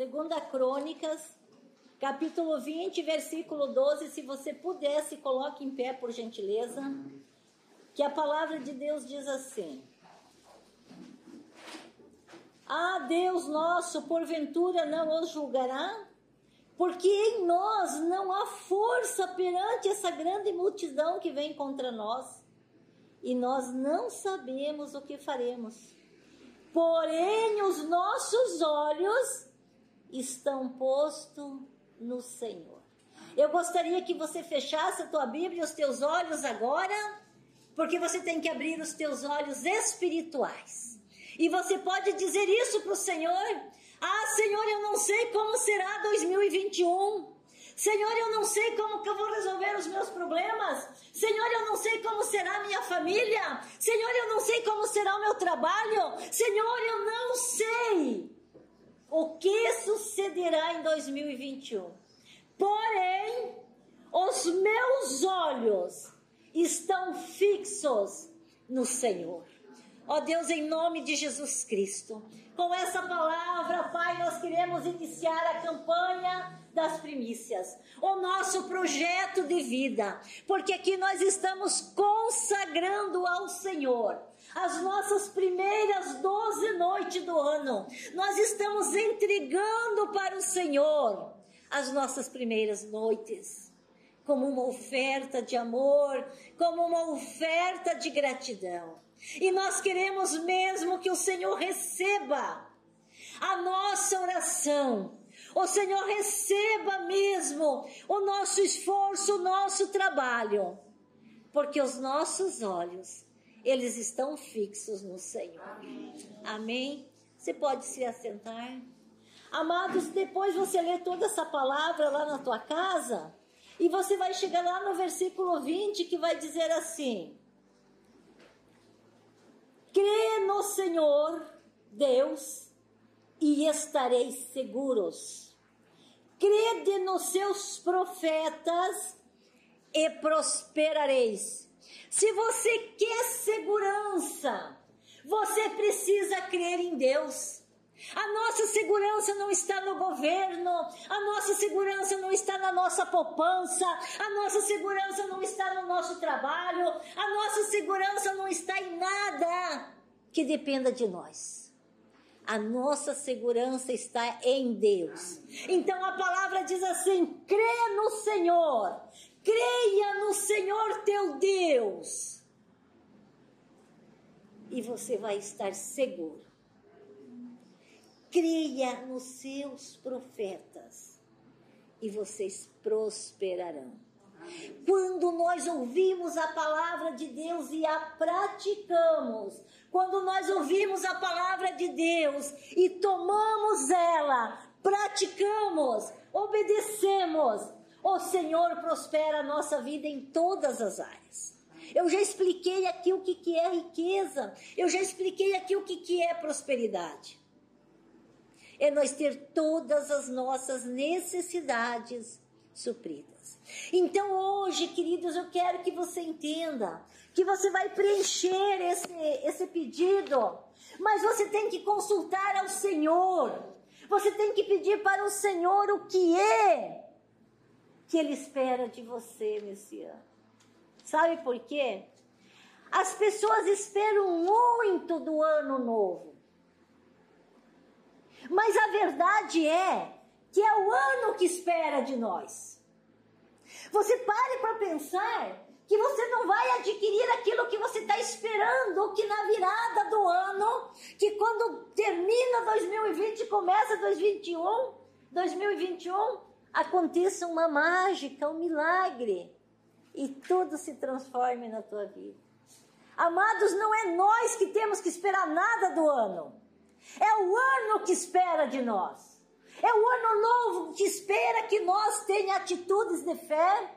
Segunda Crônicas, capítulo 20, versículo 12. Se você pudesse, coloque em pé, por gentileza. Que a palavra de Deus diz assim: Ah, Deus nosso, porventura não os julgará? Porque em nós não há força perante essa grande multidão que vem contra nós, e nós não sabemos o que faremos. Porém, os nossos olhos estão postos no Senhor. Eu gostaria que você fechasse a tua Bíblia os teus olhos agora, porque você tem que abrir os teus olhos espirituais. E você pode dizer isso para o Senhor: Ah, Senhor, eu não sei como será 2021. Senhor, eu não sei como que eu vou resolver os meus problemas. Senhor, eu não sei como será a minha família. Senhor, eu não sei como será o meu trabalho. Senhor, eu não sei o que sucederá em 2021. Porém, os meus olhos estão fixos no Senhor. Ó Deus, em nome de Jesus Cristo, com essa palavra, Pai, nós queremos iniciar a campanha das primícias, o nosso projeto de vida, porque aqui nós estamos consagrando ao Senhor as nossas primeiras 12 noites do ano. Nós estamos entregando para o Senhor as nossas primeiras noites, como uma oferta de amor, como uma oferta de gratidão. E nós queremos mesmo que o Senhor receba a nossa oração. O Senhor receba mesmo o nosso esforço, o nosso trabalho, porque os nossos olhos eles estão fixos no Senhor. Amém. Amém. Você pode se assentar. Amados, depois você lê toda essa palavra lá na tua casa, e você vai chegar lá no versículo 20 que vai dizer assim: Crê no Senhor, Deus, e estareis seguros. Crede nos seus profetas e prosperareis. Se você quer segurança, você precisa crer em Deus. A nossa segurança não está no governo, a nossa segurança não está na nossa poupança, a nossa segurança não está no nosso trabalho, a nossa segurança não está em nada que dependa de nós. A nossa segurança está em Deus. Então a palavra diz assim: crê no Senhor, Creia no Senhor teu Deus. E você vai estar seguro. Creia nos seus profetas. E vocês prosperarão. Quando nós ouvimos a palavra de Deus e a praticamos, quando nós ouvimos a palavra de Deus e tomamos ela, praticamos, obedecemos, o Senhor prospera a nossa vida em todas as áreas. Eu já expliquei aqui o que, é riqueza. Eu já expliquei aqui o que é prosperidade. É nós ter todas as nossas necessidades supridas. Então hoje, queridos, eu quero que você entenda que você vai preencher esse, esse pedido, mas você tem que consultar ao Senhor. Você tem que pedir para o Senhor o que é que Ele espera de você nesse ano. Sabe por quê? As pessoas esperam muito do ano novo. Mas a verdade é que é o ano que espera de nós. Você pare para pensar que você não vai adquirir aquilo que você está esperando, que na virada do ano, que quando termina 2020 começa 2021, 2021, aconteça uma mágica, um milagre e tudo se transforme na tua vida. Amados, não é nós que temos que esperar nada do ano. É o ano que espera de nós. É o ano novo que espera que nós tenha atitudes de fé,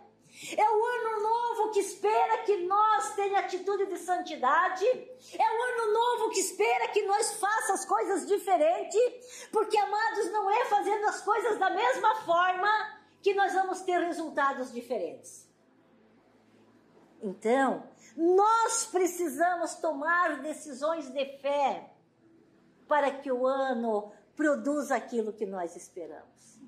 é o ano novo que espera que nós tenha atitude de santidade. É o ano novo que espera que nós faça as coisas diferentes. Porque, amados, não é fazendo as coisas da mesma forma que nós vamos ter resultados diferentes. Então, nós precisamos tomar decisões de fé para que o ano produz aquilo que nós esperamos.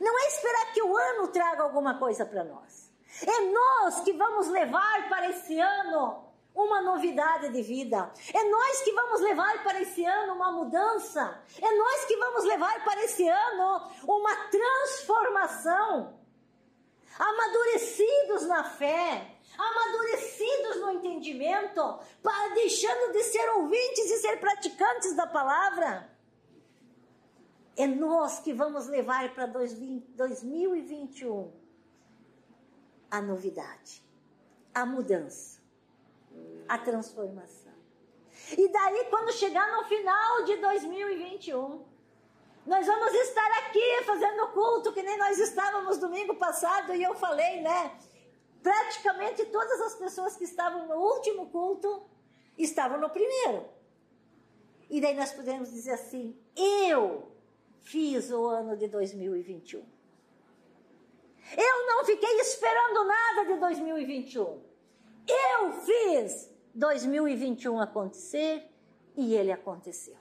Não é esperar que o ano traga alguma coisa para nós. É nós que vamos levar para esse ano uma novidade de vida. É nós que vamos levar para esse ano uma mudança. É nós que vamos levar para esse ano uma transformação. Amadurecidos na fé, amadurecidos no entendimento, deixando de ser ouvintes e ser praticantes da palavra. É nós que vamos levar para 2021 a novidade, a mudança, a transformação. E daí, quando chegar no final de 2021, nós vamos estar aqui fazendo culto que nem nós estávamos domingo passado e eu falei, né? Praticamente todas as pessoas que estavam no último culto estavam no primeiro. E daí nós podemos dizer assim: eu fiz o ano de 2021. Eu não fiquei esperando nada de 2021. Eu fiz 2021 acontecer e ele aconteceu.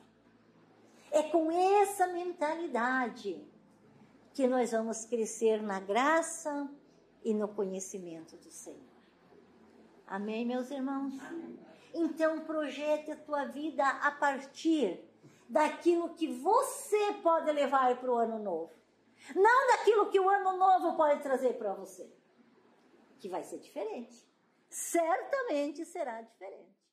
É com essa mentalidade que nós vamos crescer na graça e no conhecimento do Senhor. Amém, meus irmãos? Amém. Então, projete a tua vida a partir daquilo que você pode levar para o ano novo. Não daquilo que o ano novo pode trazer para você. Que vai ser diferente. Certamente será diferente.